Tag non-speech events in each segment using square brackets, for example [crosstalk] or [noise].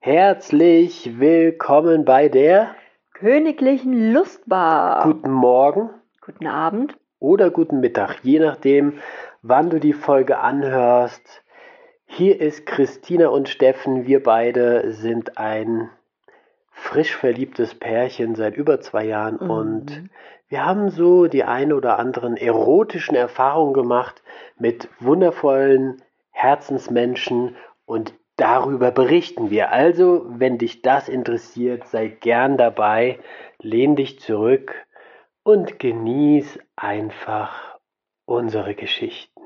Herzlich willkommen bei der Königlichen Lustbar. Guten Morgen Guten Abend. oder guten Mittag, je nachdem, wann du die Folge anhörst. Hier ist Christina und Steffen. Wir beide sind ein frisch verliebtes Pärchen seit über zwei Jahren Mhm. und wir haben so die ein oder anderen erotischen Erfahrungen gemacht mit wundervollen Herzensmenschen und darüber berichten wir. Also, wenn dich das interessiert, sei gern dabei, lehn dich zurück und genieß einfach unsere Geschichten.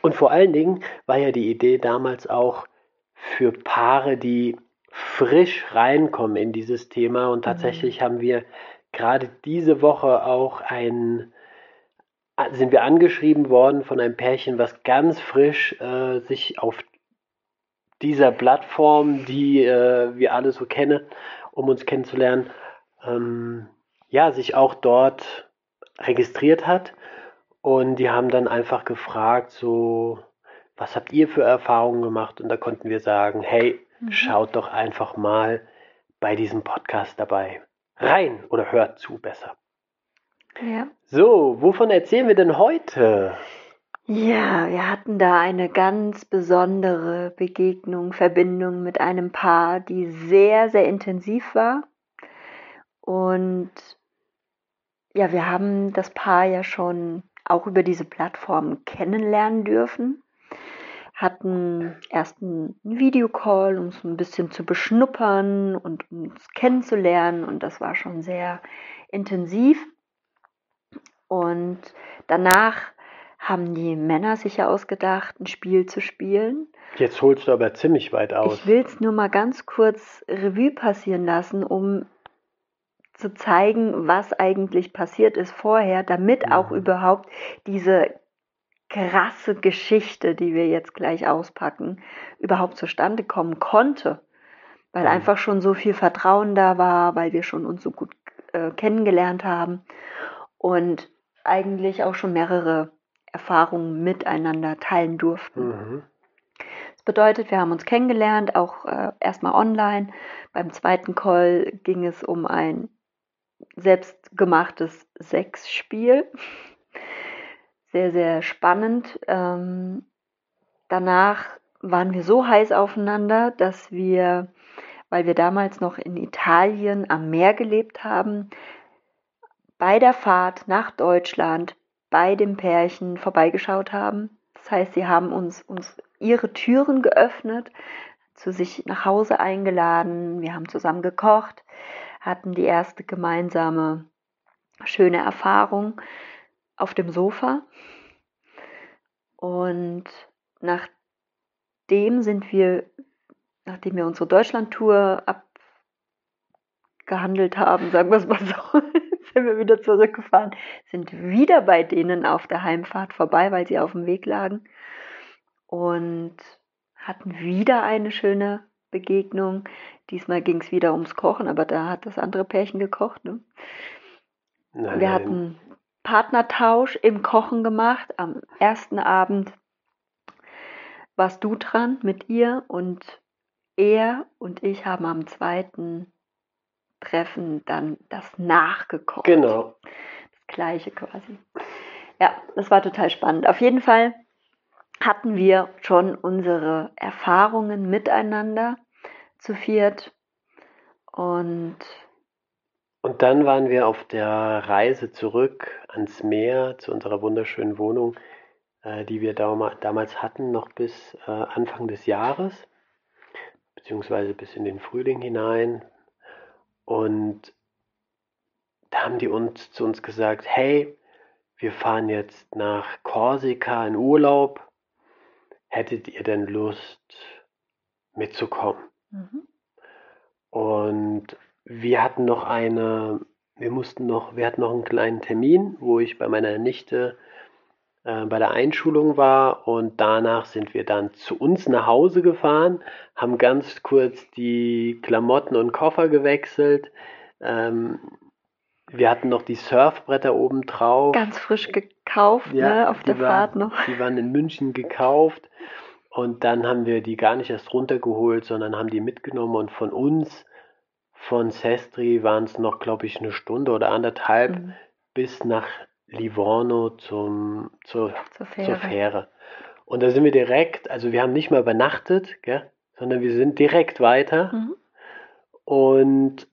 Und vor allen Dingen war ja die Idee damals auch für Paare, die frisch reinkommen in dieses Thema. Und tatsächlich haben wir gerade diese Woche auch ein, sind wir angeschrieben worden von einem Pärchen, was ganz frisch äh, sich auf dieser Plattform, die äh, wir alle so kennen, um uns kennenzulernen, ähm, ja, sich auch dort registriert hat. Und die haben dann einfach gefragt, so, was habt ihr für Erfahrungen gemacht? Und da konnten wir sagen, hey, schaut doch einfach mal bei diesem Podcast dabei rein oder hört zu besser. Ja. So, wovon erzählen wir denn heute? Ja, wir hatten da eine ganz besondere Begegnung, Verbindung mit einem Paar, die sehr, sehr intensiv war. Und ja, wir haben das Paar ja schon auch über diese Plattform kennenlernen dürfen. Hatten erst einen Videocall, um es ein bisschen zu beschnuppern und uns kennenzulernen. Und das war schon sehr intensiv. Und danach haben die Männer sich ja ausgedacht, ein Spiel zu spielen. Jetzt holst du aber ziemlich weit aus. Ich will es nur mal ganz kurz Revue passieren lassen, um zu zeigen, was eigentlich passiert ist vorher, damit auch Mhm. überhaupt diese krasse Geschichte, die wir jetzt gleich auspacken, überhaupt zustande kommen konnte. Weil Mhm. einfach schon so viel Vertrauen da war, weil wir schon uns so gut äh, kennengelernt haben und eigentlich auch schon mehrere Erfahrungen miteinander teilen durften. Mhm. Das bedeutet, wir haben uns kennengelernt, auch äh, erstmal online. Beim zweiten Call ging es um ein selbstgemachtes Sexspiel. Sehr, sehr spannend. Ähm, danach waren wir so heiß aufeinander, dass wir, weil wir damals noch in Italien am Meer gelebt haben, bei der Fahrt nach Deutschland bei dem Pärchen vorbeigeschaut haben. Das heißt, sie haben uns, uns ihre Türen geöffnet, zu sich nach Hause eingeladen. Wir haben zusammen gekocht, hatten die erste gemeinsame schöne Erfahrung auf dem Sofa. Und nachdem sind wir, nachdem wir unsere Deutschland-Tour abgehandelt haben, sagen wir es mal so, [laughs] [laughs] sind wir wieder zurückgefahren, sind wieder bei denen auf der Heimfahrt vorbei, weil sie auf dem Weg lagen und hatten wieder eine schöne Begegnung. Diesmal ging es wieder ums Kochen, aber da hat das andere Pärchen gekocht. Ne? Nein, Wir hatten Partnertausch im Kochen gemacht. Am ersten Abend warst du dran mit ihr und er und ich haben am zweiten Treffen dann das nachgekocht. Genau. Das gleiche quasi. Ja, das war total spannend. Auf jeden Fall hatten wir schon unsere Erfahrungen miteinander zu viert und Und dann waren wir auf der Reise zurück ans Meer zu unserer wunderschönen Wohnung, äh, die wir damals hatten, noch bis äh, Anfang des Jahres, beziehungsweise bis in den Frühling hinein. Und da haben die uns zu uns gesagt, hey, wir fahren jetzt nach Korsika in Urlaub. Hättet ihr denn Lust mitzukommen? mhm. Und wir hatten noch eine, wir mussten noch, wir hatten noch einen kleinen Termin, wo ich bei meiner Nichte äh, bei der Einschulung war und danach sind wir dann zu uns nach Hause gefahren, haben ganz kurz die Klamotten und Koffer gewechselt. Ähm, wir hatten noch die Surfbretter oben drauf. ganz frisch gekauft, Ja, ne, auf der war- Fahrt noch. Die waren in München gekauft. Und dann haben wir die gar nicht erst runtergeholt, sondern haben die mitgenommen und von uns, von Sestri, waren es noch, glaube ich, eine Stunde oder anderthalb Mhm. bis nach Livorno zum, zur, Zur zur Fähre. Fähre. Und da sind wir direkt, also wir haben nicht mal übernachtet, gell, sondern wir sind direkt weiter. Mhm. Und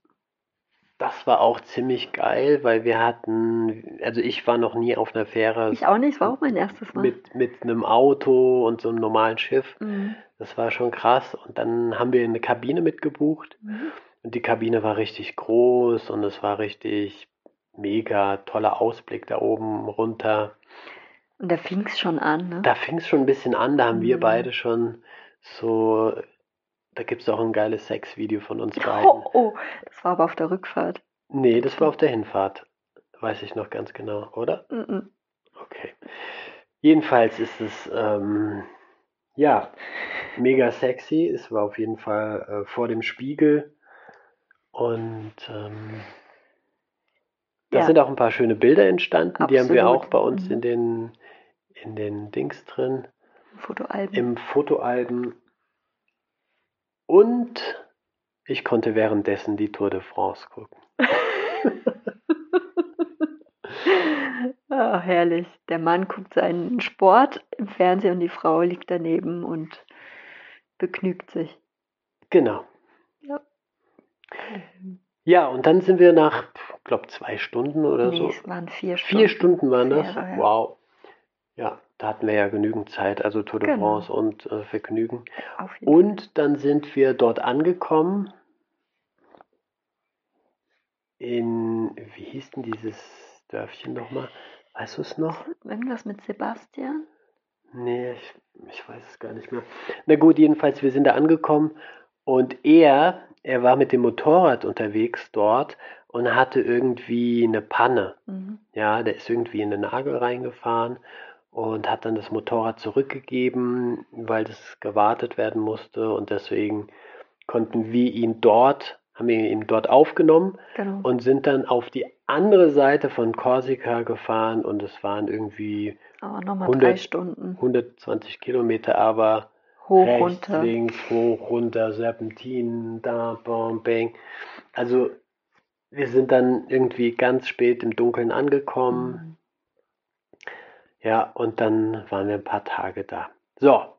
das war auch ziemlich geil, weil wir hatten, also ich war noch nie auf einer Fähre Ich auch nicht, es war auch mein erstes Mal. mit, mit einem Auto und so einem normalen Schiff. Mhm. Das war schon krass. Und dann haben wir eine Kabine mitgebucht. Mhm. Und die Kabine war richtig groß und es war richtig mega toller Ausblick da oben runter. Und da fing es schon an, ne? Da fing es schon ein bisschen an, da haben wir Mhm. beide schon so, da gibt es auch ein geiles Sexvideo von uns beiden. Oh, oh, das war aber auf der Rückfahrt. Nee, das war auf der Hinfahrt. Weiß ich noch ganz genau, oder? Mhm. Okay. Jedenfalls ist es, ähm, ja, mega sexy. Es war auf jeden Fall äh, vor dem Spiegel. Und ähm, da Ja. sind auch ein paar schöne Bilder entstanden. Die haben wir Absolut. auch bei uns Mhm. in den, in den Dings drin, Fotoalben. im Fotoalben. Und ich konnte währenddessen die Tour de France gucken. [laughs] Ah, herrlich. Der Mann guckt seinen Sport im Fernsehen und die Frau liegt daneben und begnügt sich. Genau. Ja. Ja, und dann sind wir nach, glaube zwei Stunden oder Nee, so. es waren vier Stunden. Vier Stunden waren das? Fähre, ja. Wow. Ja, da hatten wir ja genügend Zeit, also Tour de Genau. France und äh, Vergnügen. Und dann sind wir dort angekommen in, wie hieß denn dieses Dörfchen nochmal? Weißt du es noch? Irgendwas mit Sebastian? Nee, ich, ich weiß es gar nicht mehr. Na gut, jedenfalls, wir sind da angekommen und er, er war mit dem Motorrad unterwegs dort und hatte irgendwie eine Panne. Mhm. Ja, der ist irgendwie in den Nagel reingefahren und hat dann das Motorrad zurückgegeben, weil das gewartet werden musste und deswegen konnten wir ihn dort, haben wir ihn dort aufgenommen Genau. und sind dann auf die andere Seite von Korsika gefahren und es waren irgendwie Aber nochmal 100 drei Stunden. 120 Kilometer, aber Hoch, rechts, runter. links, hoch, runter, Serpentinen, da, bam, bang. Also wir sind dann irgendwie ganz spät im Dunkeln angekommen. Mhm. Ja, und dann waren wir ein paar Tage da. So,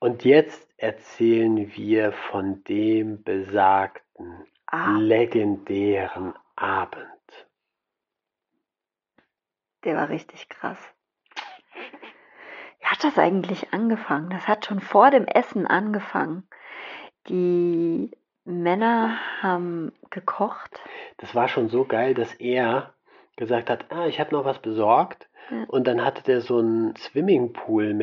und jetzt erzählen wir von dem besagten, Ah, legendären Abend. der war richtig krass. Hat das eigentlich angefangen? Das hat schon vor dem Essen angefangen. Die Männer haben gekocht. Das war schon so geil, dass er gesagt hat, ah, ich habe noch was besorgt. Ja. Und dann hatte der so einen Swimmingpool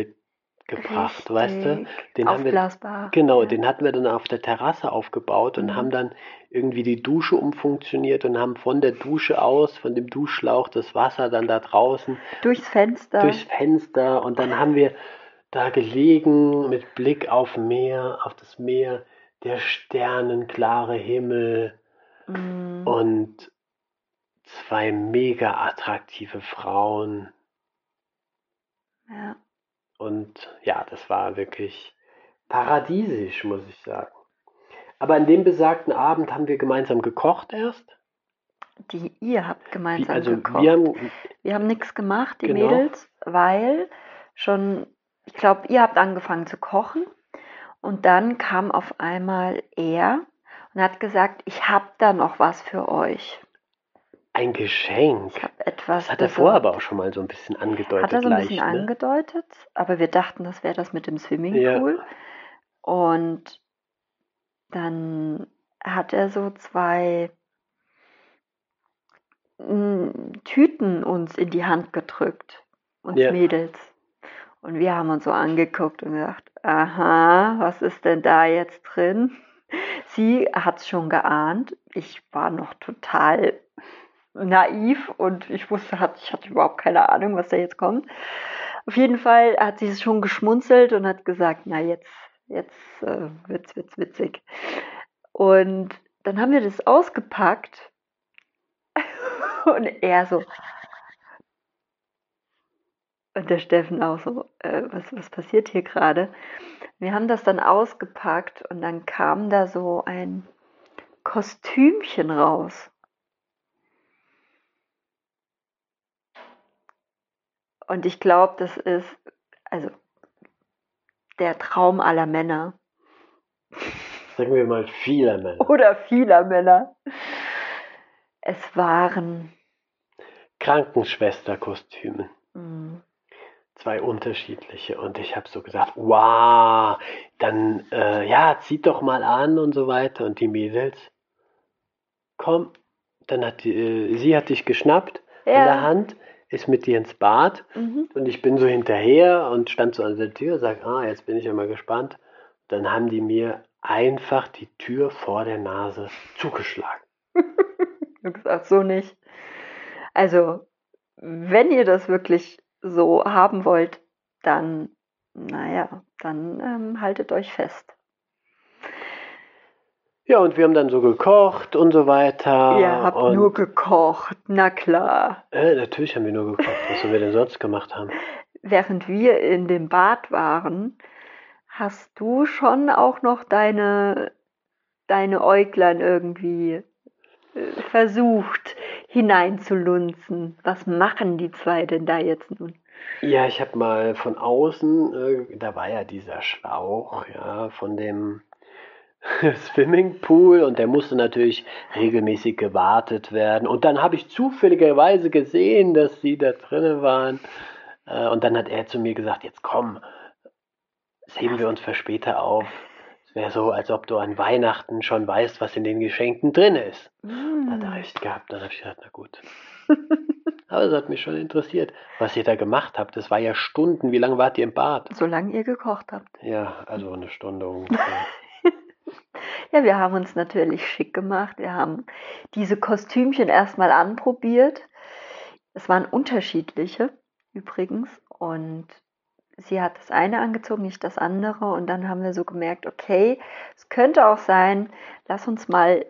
mitgebracht, weißt du? Richtig. Den haben wir, Aufblasbar. genau, ja. den hatten wir dann auf der Terrasse aufgebaut und Mhm. haben dann irgendwie die Dusche umfunktioniert und haben von der Dusche aus, von dem Duschschlauch, das Wasser dann da draußen Durchs Fenster. durchs Fenster und dann haben wir da gelegen mit Blick auf Meer, auf das Meer, der sternenklare Himmel Mm, und zwei mega attraktive Frauen ja. Und ja, das war wirklich paradiesisch, muss ich sagen. Aber an dem besagten Abend haben wir gemeinsam gekocht erst. Die, ihr habt gemeinsam also gekocht. wir haben Wir haben nichts gemacht, die Genau. Mädels, weil schon, ich glaube, ihr habt angefangen zu kochen und dann kam auf einmal er und hat gesagt, ich habe da noch was für euch. Ein Geschenk. Ich habe etwas. Das hat er vorher aber auch schon mal so ein bisschen angedeutet. Hat er so ein leicht, bisschen ne? angedeutet, aber wir dachten, das wäre das mit dem Swimmingpool. Und dann hat er so zwei mm, Tüten uns in die Hand gedrückt, uns Ja. Mädels. Und wir haben uns so angeguckt und gedacht, aha, was ist denn da jetzt drin? [laughs] Sie hat es schon geahnt. Ich war noch total naiv und ich wusste, ich hatte überhaupt keine Ahnung, was da jetzt kommt. Auf jeden Fall hat sie es schon geschmunzelt und hat gesagt, na jetzt, jetzt äh, wird's, wird's witzig. Und dann haben wir das ausgepackt [laughs] und er so, Und der Steffen auch so, äh, was, was passiert hier gerade? Wir haben das dann ausgepackt und dann kam da so ein Kostümchen raus. Und ich glaube, das ist, also, der Traum aller Männer. Sagen wir mal vieler [laughs] Männer. Oder vieler Männer. Es waren Krankenschwesterkostüme. Mhm. Zwei unterschiedliche. Und ich habe so gesagt, wow, dann äh, ja, zieht doch mal an und so weiter. Und die Mädels, komm, dann hat die, äh, sie hat dich geschnappt ja. in der Hand, ist mit dir ins Bad mhm. und ich bin so hinterher und stand so an der Tür, sag, ah, jetzt bin ich ja mal gespannt. Dann haben die mir einfach die Tür vor der Nase zugeschlagen. [laughs] du gesagt, so nicht. Also, wenn ihr das wirklich so haben wollt, dann, naja, dann ähm, haltet euch fest. Ja, und wir haben dann so gekocht und so weiter. Ihr habt und nur gekocht, na klar. Äh, natürlich haben wir nur gekocht. Was sollen wir denn sonst gemacht haben? Während wir in dem Bad waren, hast du schon auch noch deine, deine Äuglein irgendwie äh, versucht hineinzulunzen. Was machen die zwei denn da jetzt nun? Ja, ich habe mal von außen, äh, da war ja dieser Schlauch, ja, von dem [laughs] Swimmingpool und der musste natürlich regelmäßig gewartet werden. Und dann habe ich zufälligerweise gesehen, dass sie da drinnen waren. Äh, und dann hat er zu mir gesagt, jetzt komm, das heben wir uns für später auf. Es wäre so, als ob du an Weihnachten schon weißt, was in den Geschenken drin ist. Mm. Hat er recht gehabt. Dann habe ich gesagt, na gut. [laughs] Aber es hat mich schon interessiert, was ihr da gemacht habt. Das war ja Stunden. Wie lange wart ihr im Bad? Solange ihr gekocht habt. Ja, also eine Stunde ungefähr. [laughs] [laughs] Ja, wir haben uns natürlich schick gemacht. Wir haben diese Kostümchen erstmal anprobiert. Es waren unterschiedliche übrigens. Und sie hat das eine angezogen, nicht das andere. Und dann haben wir so gemerkt, okay, es könnte auch sein, lass uns mal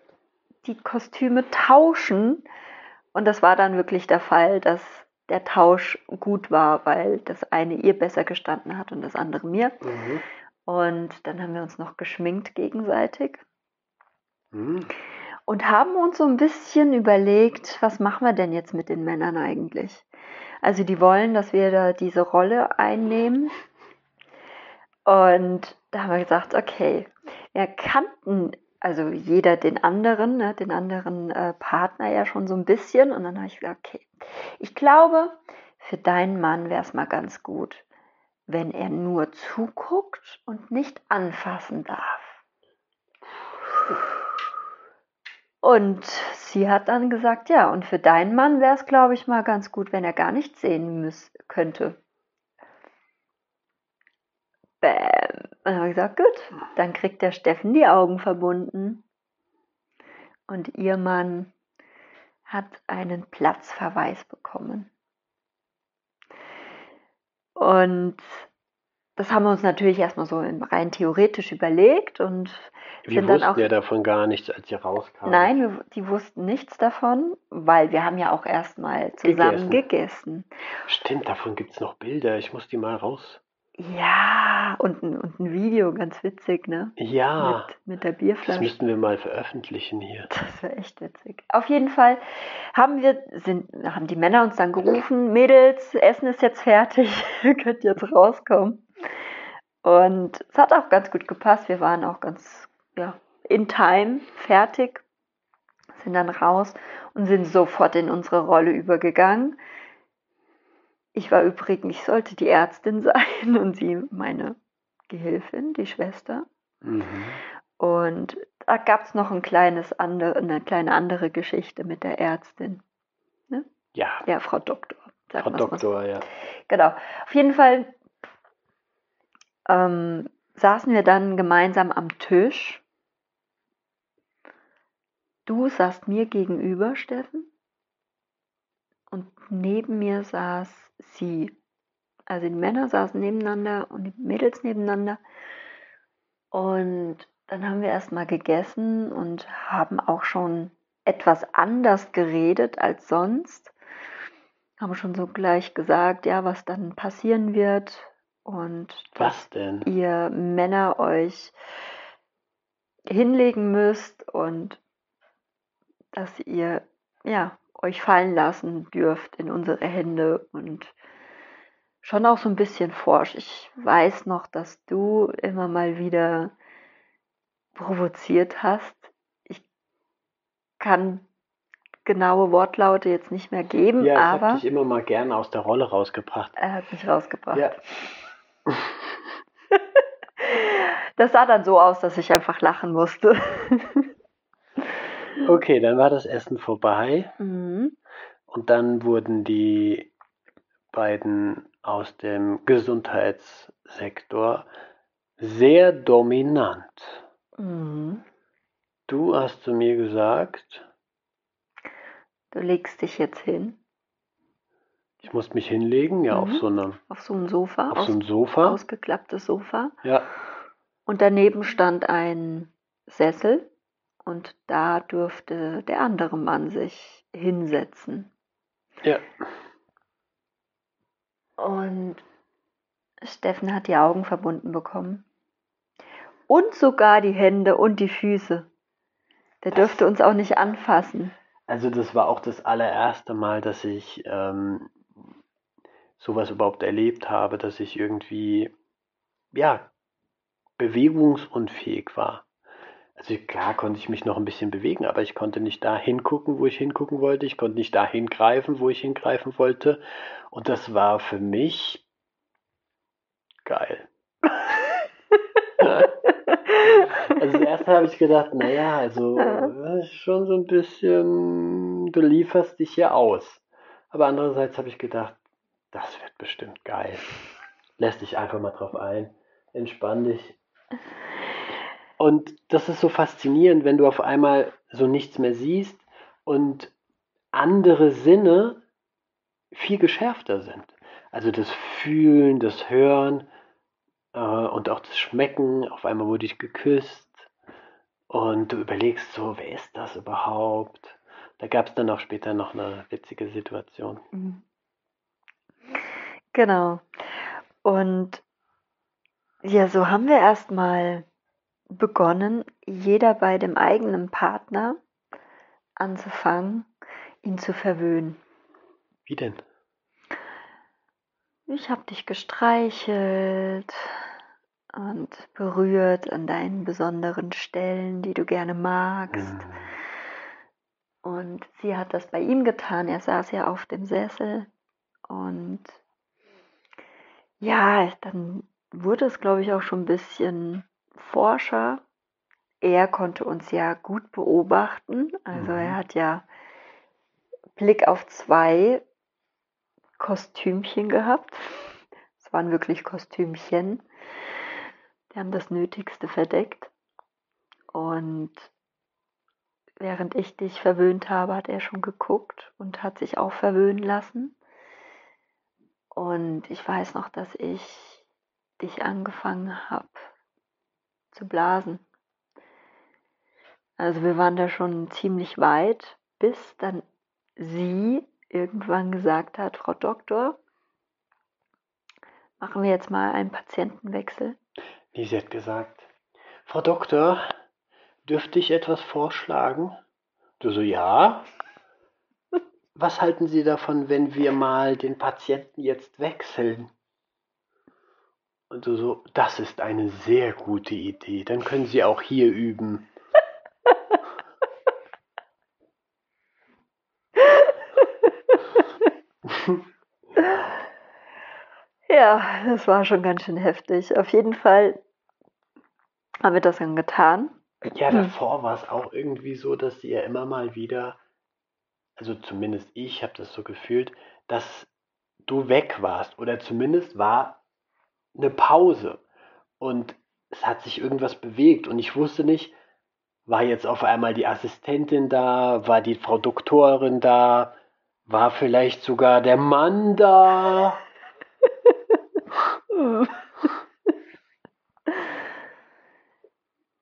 die Kostüme tauschen. Und das war dann wirklich der Fall, dass der Tausch gut war, weil das eine ihr besser gestanden hat und das andere mir. Mhm. Und dann haben wir uns noch geschminkt gegenseitig. Mhm. Und haben uns so ein bisschen überlegt, was machen wir denn jetzt mit den Männern eigentlich? Also die wollen, dass wir da diese Rolle einnehmen. Und da haben wir gesagt, okay, wir kannten also jeder den anderen, ne, den anderen äh, Partner ja schon so ein bisschen. Und dann habe ich gesagt, okay, ich glaube, für deinen Mann wäre es mal ganz gut, wenn er nur zuguckt und nicht anfassen darf. Und sie hat dann gesagt, ja, und für deinen Mann wäre es, glaube ich, mal ganz gut, wenn er gar nichts sehen müß könnte. Bäm. Und dann habe ich gesagt, gut, dann kriegt der Steffen die Augen verbunden. Und ihr Mann hat einen Platzverweis bekommen. Und das haben wir uns natürlich erstmal so rein theoretisch überlegt und wir wussten auch, ja davon gar nichts, als sie rauskamen. Nein, wir, die wussten nichts davon, weil wir haben ja auch erstmal zusammen gegessen. gegessen. Stimmt, davon gibt es noch Bilder. Ich muss die mal raus. Ja, und ein, und ein Video, ganz witzig, ne? Ja. Mit, mit der Bierflasche. Das müssten wir mal veröffentlichen hier. [laughs] Das wäre echt witzig. Auf jeden Fall haben wir, sind, haben die Männer uns dann gerufen, Mädels, Essen ist jetzt fertig, [laughs] ihr könnt jetzt rauskommen. Und es hat auch ganz gut gepasst. Wir waren auch ganz ja, in time fertig, sind dann raus und sind sofort in unsere Rolle übergegangen. Ich war übrigens, ich sollte die Ärztin [laughs] sein und sie meine Gehilfin, die Schwester. Mhm. Und da gab es noch ein kleines andere, eine kleine andere Geschichte mit der Ärztin. Ne? Ja. Ja, Frau Doktor. Frau Doktor, ja. Genau. Auf jeden Fall ähm, saßen wir dann gemeinsam am Tisch. Du saßt mir gegenüber, Steffen, und neben mir saß sie. Also die Männer saßen nebeneinander und die Mädels nebeneinander. Und dann haben wir erstmal gegessen und haben auch schon etwas anders geredet als sonst. haben schon so gleich gesagt, ja, was dann passieren wird und Was denn? ihr Männer euch hinlegen müsst und dass ihr ja euch fallen lassen dürft in unsere Hände und schon auch so ein bisschen forsch. Ich weiß noch, dass du immer mal wieder provoziert hast. Ich kann genaue Wortlaute jetzt nicht mehr geben, Ja, ich aber habe dich immer mal gerne aus der Rolle rausgebracht. er hat mich rausgebracht. Ja. [laughs] Das sah dann so aus, dass ich einfach lachen musste. [laughs] Okay, dann war das Essen vorbei Mhm. und dann wurden die beiden aus dem Gesundheitssektor sehr dominant. Mhm. Du hast zu mir gesagt, Du legst dich jetzt hin ich muss mich hinlegen, ja, auf Mhm. so einem, auf so ein Sofa, auf aus, so einem Sofa. ausgeklapptes Sofa. Ja, Und daneben stand ein Sessel und da durfte der andere Mann sich hinsetzen. ja. Und Steffen hat die Augen verbunden bekommen. Und sogar die Hände und die Füße. Der dürfte uns auch nicht anfassen. Also das war auch das allererste Mal, dass ich ähm, sowas überhaupt erlebt habe, dass ich irgendwie, ja, bewegungsunfähig war. Also klar konnte ich mich noch ein bisschen bewegen, aber ich konnte nicht da hingucken, wo ich hingucken wollte. Ich konnte nicht da hingreifen, wo ich hingreifen wollte. Und das war für mich geil. [laughs] Also zuerst habe ich gedacht, naja, also ist schon so ein bisschen, du lieferst dich hier aus. Aber andererseits habe ich gedacht, das wird bestimmt geil. Lässt dich einfach mal drauf ein, entspann dich. Und das ist so faszinierend, wenn du auf einmal so nichts mehr siehst und andere Sinne viel geschärfter sind. Also das Fühlen, das Hören äh, und auch das Schmecken. Auf einmal wurde ich geküsst und du überlegst so, wer ist das überhaupt? Da gab es dann auch später noch eine witzige Situation. Mhm. Genau. Und ja, so haben wir erstmal begonnen, jeder bei dem eigenen Partner anzufangen, ihn zu verwöhnen. Wie denn? Ich habe dich gestreichelt und berührt an deinen besonderen Stellen, die du gerne magst. Hm. Und sie hat das bei ihm getan. Er saß ja auf dem Sessel. Und ja, dann wurde es, glaube ich, auch schon ein bisschen forscher. Er konnte uns ja gut beobachten. Also Mhm. er hat ja Blick auf zwei Kostümchen gehabt. Es waren wirklich Kostümchen. Die haben das Nötigste verdeckt. Und während ich dich verwöhnt habe, hat er schon geguckt und hat sich auch verwöhnen lassen. Und ich weiß noch, dass ich dich angefangen habe zu blasen. Also wir waren da schon ziemlich weit, bis dann sie irgendwann gesagt hat, Frau Doktor, machen wir jetzt mal einen Patientenwechsel. Nee, sie hat gesagt, Frau Doktor, dürfte ich etwas vorschlagen? Du so, ja. [laughs] Was halten Sie davon, wenn wir mal den Patienten jetzt wechseln? Und du so, das ist eine sehr gute Idee. Dann können Sie auch hier üben. [laughs] Ja, das war schon ganz schön heftig. Auf jeden Fall haben wir das dann getan. Ja, davor war es auch irgendwie so, dass sie ja immer mal wieder, also zumindest ich habe das so gefühlt, dass du weg warst oder zumindest war eine Pause und es hat sich irgendwas bewegt und ich wusste nicht, war jetzt auf einmal die Assistentin da, war die Frau Doktorin da, war vielleicht sogar der Mann da. [laughs]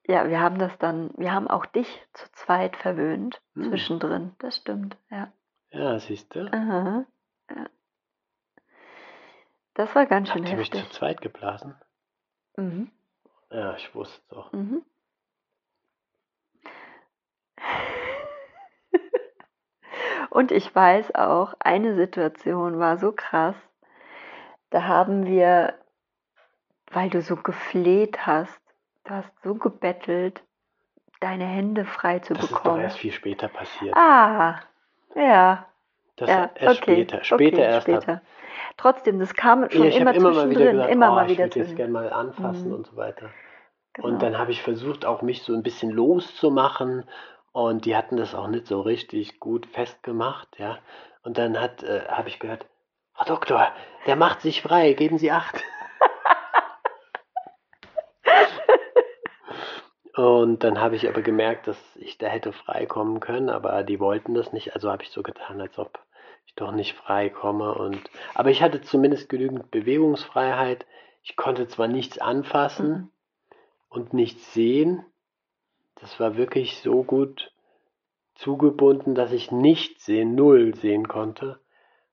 Ja, wir haben das dann, wir haben auch dich zu zweit verwöhnt Hm. zwischendrin. Das stimmt, ja. Ja, siehst du? Aha. Das war ganz schön Habt ihr mich heftig. zu zweit geblasen? Mhm. Ja, ich wusste es doch. Mhm. [laughs] Und ich weiß auch, eine Situation war so krass. Da haben wir, weil du so gefleht hast, du hast so gebettelt, deine Hände frei zu Das ist doch bekommen. erst viel später passiert. Ah, ja, Das ja, erst okay. später. Später okay, erst. Später. Trotzdem, das kam schon ja, ich immer immer mal wieder gesagt, immer oh, mal ich wieder würde jetzt gerne mal anfassen Mhm. und so weiter. Genau. Und dann habe ich versucht, auch mich so ein bisschen loszumachen. Und die hatten das auch nicht so richtig gut festgemacht, ja. Und dann hat, äh, habe ich gehört, Frau Doktor, der macht sich frei, geben Sie acht. [laughs] Und dann habe ich aber gemerkt, dass ich da hätte frei kommen können, aber die wollten das nicht. Also habe ich so getan, als ob ich doch nicht frei komme. Und, aber ich hatte zumindest genügend Bewegungsfreiheit. Ich konnte zwar nichts anfassen Mhm. und nichts sehen. Das war wirklich so gut zugebunden, dass ich nichts sehen, null sehen konnte.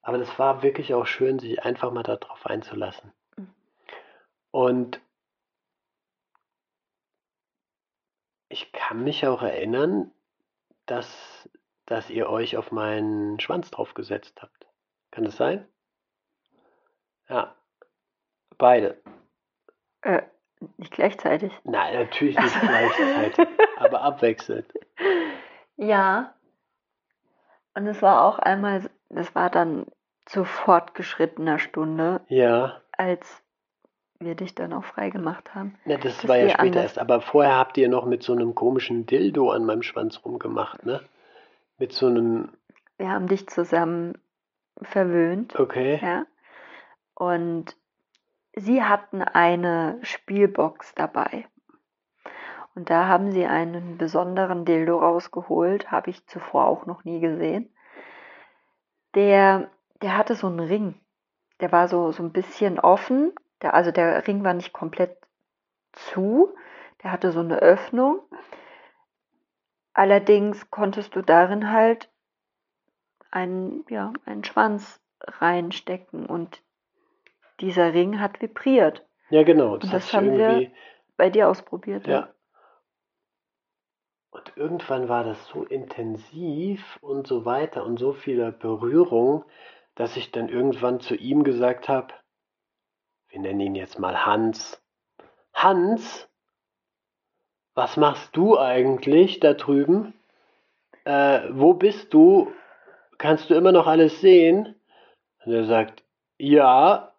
Aber das war wirklich auch schön, sich einfach mal darauf einzulassen. Mhm. Und ich kann mich auch erinnern, dass, dass ihr euch auf meinen Schwanz draufgesetzt habt. Kann das sein? Ja. Beide. Äh, nicht gleichzeitig. Nein, natürlich nicht [laughs] gleichzeitig, aber abwechselnd. Ja. Und es war auch einmal, das war dann zu fortgeschrittener Stunde, Ja. als wir dich dann auch frei gemacht haben. Na, das war ja eh später erst. Aber vorher habt ihr noch mit so einem komischen Dildo an meinem Schwanz rumgemacht, ne? Mit so einem, Wir haben dich zusammen verwöhnt, okay. ja. Und sie hatten eine Spielbox dabei. Und da haben sie einen besonderen Dildo rausgeholt, habe ich zuvor auch noch nie gesehen. Der, der hatte so einen Ring. Der war so, so ein bisschen offen. Der, also der Ring war nicht komplett zu. Der hatte so eine Öffnung. Allerdings konntest du darin halt einen, ja, einen Schwanz reinstecken und dieser Ring hat vibriert. Ja, genau. Das, Und das haben wir- Bei dir ausprobiert, ja. Und irgendwann war das so intensiv und so weiter und so viele Berührung, dass ich dann irgendwann zu ihm gesagt habe, wir nennen ihn jetzt mal Hans. Hans, was machst du eigentlich da drüben? Äh, wo bist du? Kannst du immer noch alles sehen? Und er sagt, ja,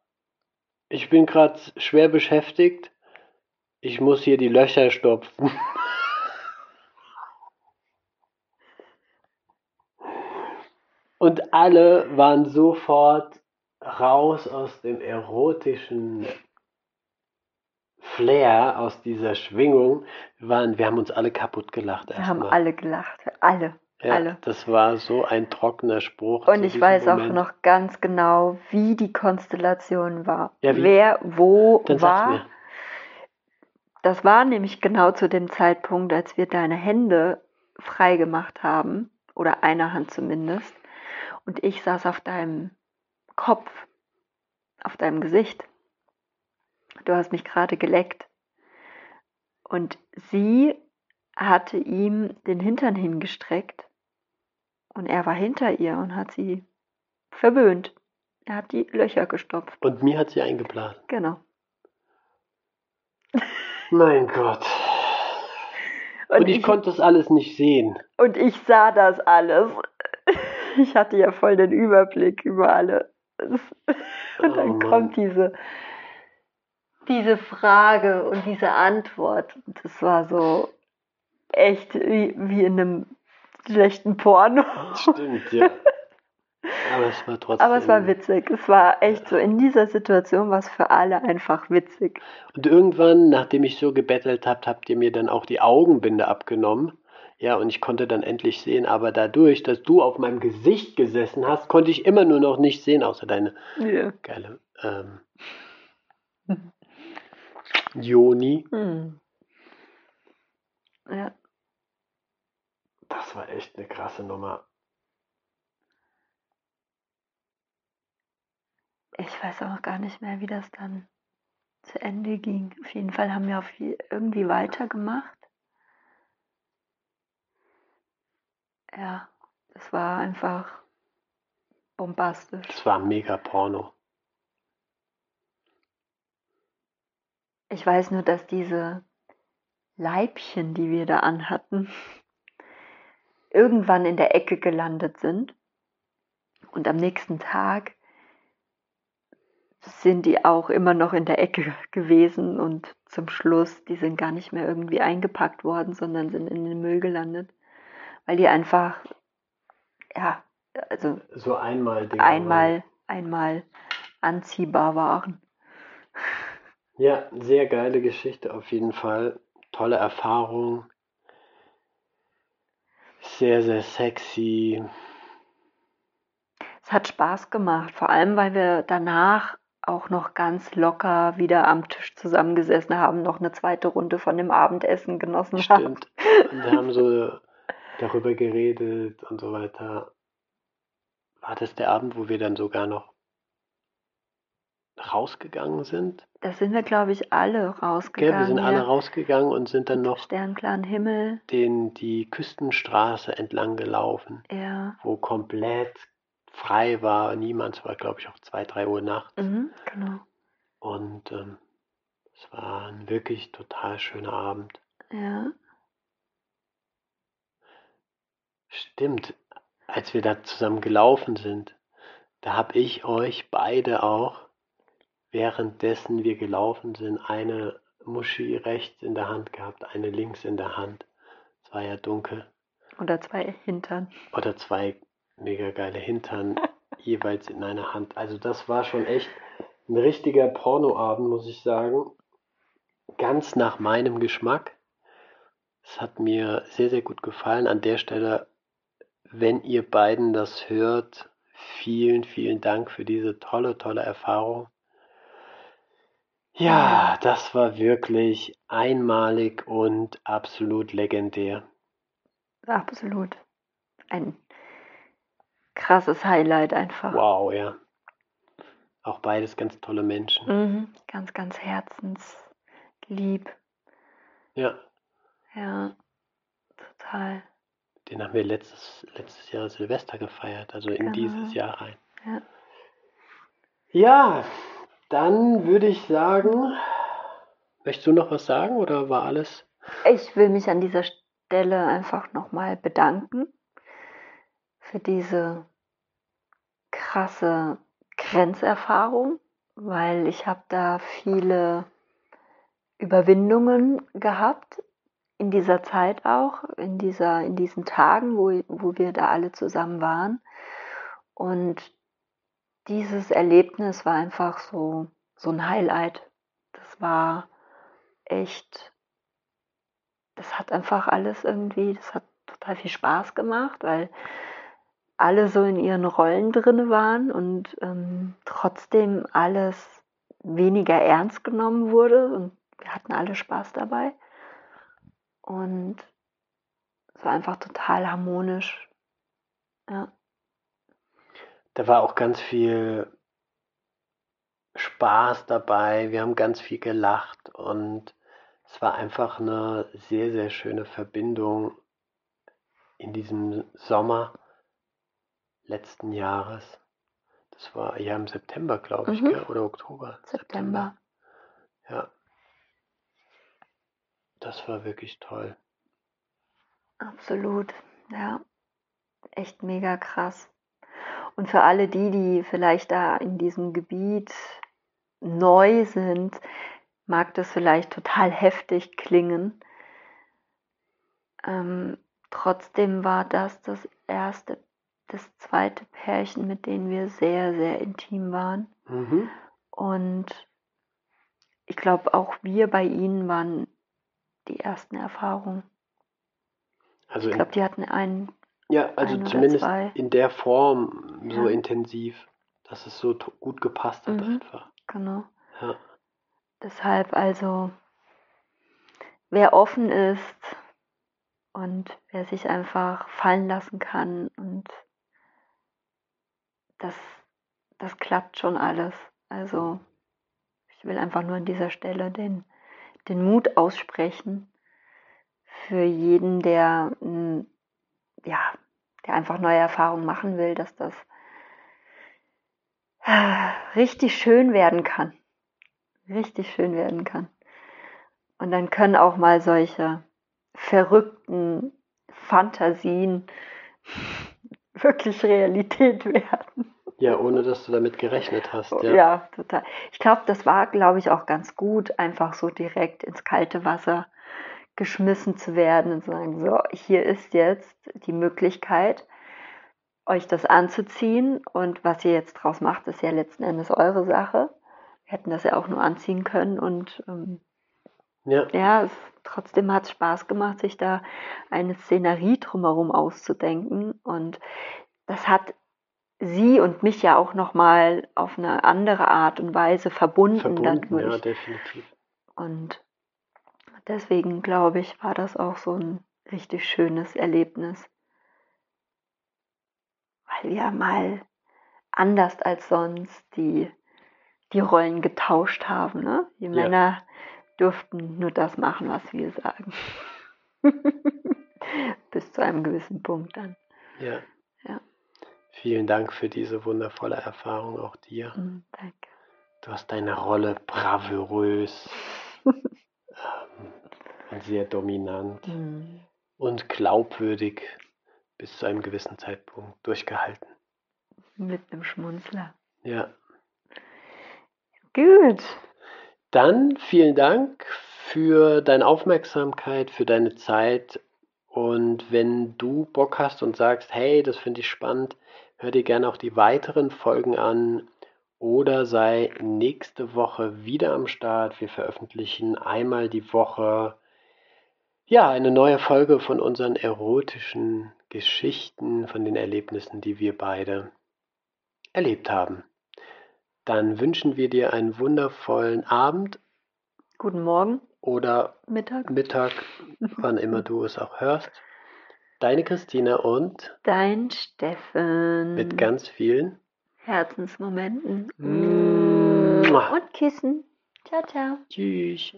ich bin gerade schwer beschäftigt. Ich muss hier die Löcher stopfen. [laughs] Und alle waren sofort raus aus dem erotischen Flair, aus dieser Schwingung. Wir, waren, wir haben uns alle kaputt gelacht. Wir haben erstmal. alle gelacht. Alle. ja, alle. Das war so ein trockener Spruch. Und ich weiß auch Moment. noch ganz genau, wie die Konstellation war. Ja? Wer wo Dann war. Das war nämlich genau zu dem Zeitpunkt, als wir deine Hände frei gemacht haben. Oder eine Hand zumindest. Und ich saß auf deinem Kopf, auf deinem Gesicht. Du hast mich gerade geleckt. Und sie hatte ihm den Hintern hingestreckt. Und er war hinter ihr und hat sie verwöhnt. Er hat die Löcher gestopft. Und mir hat sie eingeblasen. Genau. Mein Gott. Und, ich, konnte das alles nicht sehen. Und ich sah das alles. Ich hatte ja voll den Überblick über alle. Und Oh dann Mann. kommt diese, diese Frage und diese Antwort. Das war so echt wie, wie in einem schlechten Porno. Stimmt, ja. Aber es war trotzdem. [laughs] Aber es war witzig. Es war echt so, in dieser Situation war es für alle einfach witzig. Und irgendwann, nachdem ich so gebettelt habt, habt ihr mir dann auch die Augenbinde abgenommen. Ja, und ich konnte dann endlich sehen, aber dadurch, dass du auf meinem Gesicht gesessen hast, konnte ich immer nur noch nicht sehen, außer deine Ja. geile ähm, [laughs] Joni. Hm. Ja. Das war echt eine krasse Nummer. weiß auch gar nicht mehr, wie das dann zu Ende ging. Auf jeden Fall haben wir auf irgendwie weitergemacht. Ja, es war einfach bombastisch. Es war mega Porno. Ich weiß nur, dass diese Leibchen, die wir da anhatten, irgendwann in der Ecke gelandet sind. Und am nächsten Tag sind die auch immer noch in der Ecke gewesen und zum Schluss, die sind gar nicht mehr irgendwie eingepackt worden, sondern sind in den Müll gelandet, weil die einfach, ja, also so einmal einmal, einmal anziehbar waren. Ja, sehr geile Geschichte auf jeden Fall. Tolle Erfahrung. Sehr, sehr sexy. Es hat Spaß gemacht, vor allem weil wir danach auch noch ganz locker wieder am Tisch zusammengesessen haben, noch eine zweite Runde von dem Abendessen genossen Stimmt. haben. Und haben so [laughs] darüber geredet und so weiter. War das der Abend, wo wir dann sogar noch rausgegangen sind? Da sind wir, glaube ich, alle rausgegangen. Gell, wir sind alle rausgegangen und sind dann noch sternklaren Himmel den die Küstenstraße entlang gelaufen, ja. wo komplett frei war, niemand, es war glaube ich auch zwei, drei Uhr nachts. Mhm, genau. Und ähm, es war ein wirklich total schöner Abend. Ja. Stimmt, als wir da zusammen gelaufen sind, da habe ich euch beide auch währenddessen wir gelaufen sind, eine Muschi rechts in der Hand gehabt, eine links in der Hand. Es war ja dunkel. Oder zwei Hintern. Oder zwei mega geile Hintern [laughs] jeweils in einer Hand. Also das war schon echt ein richtiger Pornoabend, muss ich sagen. Ganz nach meinem Geschmack. Es hat mir sehr, sehr gut gefallen. An der Stelle, wenn ihr beiden das hört, vielen, vielen Dank für diese tolle, tolle Erfahrung. Ja, das war wirklich einmalig und absolut legendär. Absolut. Ein krasses Highlight einfach. Wow, ja. Auch beides ganz tolle Menschen. Mhm. Ganz, ganz herzenslieb. Ja. Ja, total. Den haben wir letztes, letztes Jahr Silvester gefeiert, also in genau. dieses Jahr rein. Ja. Ja, dann würde ich sagen, möchtest du noch was sagen oder war alles? Ich will mich an dieser Stelle einfach nochmal bedanken für diese krasse Grenzerfahrung, weil ich habe da viele Überwindungen gehabt in dieser Zeit auch, in, dieser, in diesen Tagen, wo, wo wir da alle zusammen waren. Und dieses Erlebnis war einfach so, so ein Highlight. Das war echt, das hat einfach alles irgendwie, das hat total viel Spaß gemacht, weil alle so in ihren Rollen drin waren und ähm, trotzdem alles weniger ernst genommen wurde und wir hatten alle Spaß dabei. Und es war einfach total harmonisch. Ja da war auch ganz viel Spaß dabei. Wir haben ganz viel gelacht und es war einfach eine sehr, sehr schöne Verbindung in diesem Sommer letzten Jahres. Das war ja im September, glaube ich, mhm. oder Oktober. September. September. Ja. Das war wirklich toll. Absolut, ja. Echt mega krass. Und für alle die, die vielleicht da in diesem Gebiet neu sind, mag das vielleicht total heftig klingen. Ähm, trotzdem war das das erste, das zweite Pärchen, mit denen wir sehr, sehr intim waren. Mhm. Und ich glaube, auch wir bei ihnen waren die ersten Erfahrungen. Also ich glaube, die hatten einen ja, also zumindest in der Form so ja. intensiv, dass es so gut gepasst hat mhm, einfach. Genau. Ja. Deshalb also, wer offen ist und wer sich einfach fallen lassen kann und das, das klappt schon alles. Also ich will einfach nur an dieser Stelle den, den Mut aussprechen für jeden, der, ja, der einfach neue Erfahrungen machen will, dass das richtig schön werden kann. Richtig schön werden kann. Und dann können auch mal solche verrückten Fantasien [laughs] wirklich Realität werden. Ja, ohne dass du damit gerechnet hast. Ja, ja total. Ich glaube, das war, glaube ich, auch ganz gut, einfach so direkt ins kalte Wasser geschmissen zu werden und zu sagen, so, hier ist jetzt die Möglichkeit, euch das anzuziehen und was ihr jetzt draus macht, ist ja letzten Endes eure Sache. Wir hätten das ja auch nur anziehen können und ähm, ja, ja es, trotzdem hat es Spaß gemacht, sich da eine Szenerie drumherum auszudenken und das hat sie und mich ja auch nochmal auf eine andere Art und Weise verbunden. Verbunden, dadurch. ja, definitiv. Und deswegen glaube ich, war das auch so ein richtig schönes Erlebnis. Weil wir mal anders als sonst die, die Rollen getauscht haben. Ne? Die ja. Männer durften nur das machen, was wir sagen. [laughs] Bis zu einem gewissen Punkt dann. Ja. ja. Vielen Dank für diese wundervolle Erfahrung, auch dir. Mm, danke. Du hast deine Rolle bravourös, sehr dominant mm. und glaubwürdig bis zu einem gewissen Zeitpunkt durchgehalten. Mit einem Schmunzler. Ja. Gut. Dann vielen Dank für deine Aufmerksamkeit, für deine Zeit. Und wenn du Bock hast und sagst, hey, das finde ich spannend, hör dir gerne auch die weiteren Folgen an oder sei nächste Woche wieder am Start. Wir veröffentlichen einmal die Woche ja eine neue Folge von unseren erotischen Geschichten, von den Erlebnissen, die wir beide erlebt haben. Dann wünschen wir dir einen wundervollen Abend. Guten Morgen. Oder Mittag. Mittag, [laughs] wann immer du es auch hörst. Deine Christina und dein Steffen. Mit ganz vielen Herzensmomenten. Und Kissen. Ciao, ciao. Tschüss.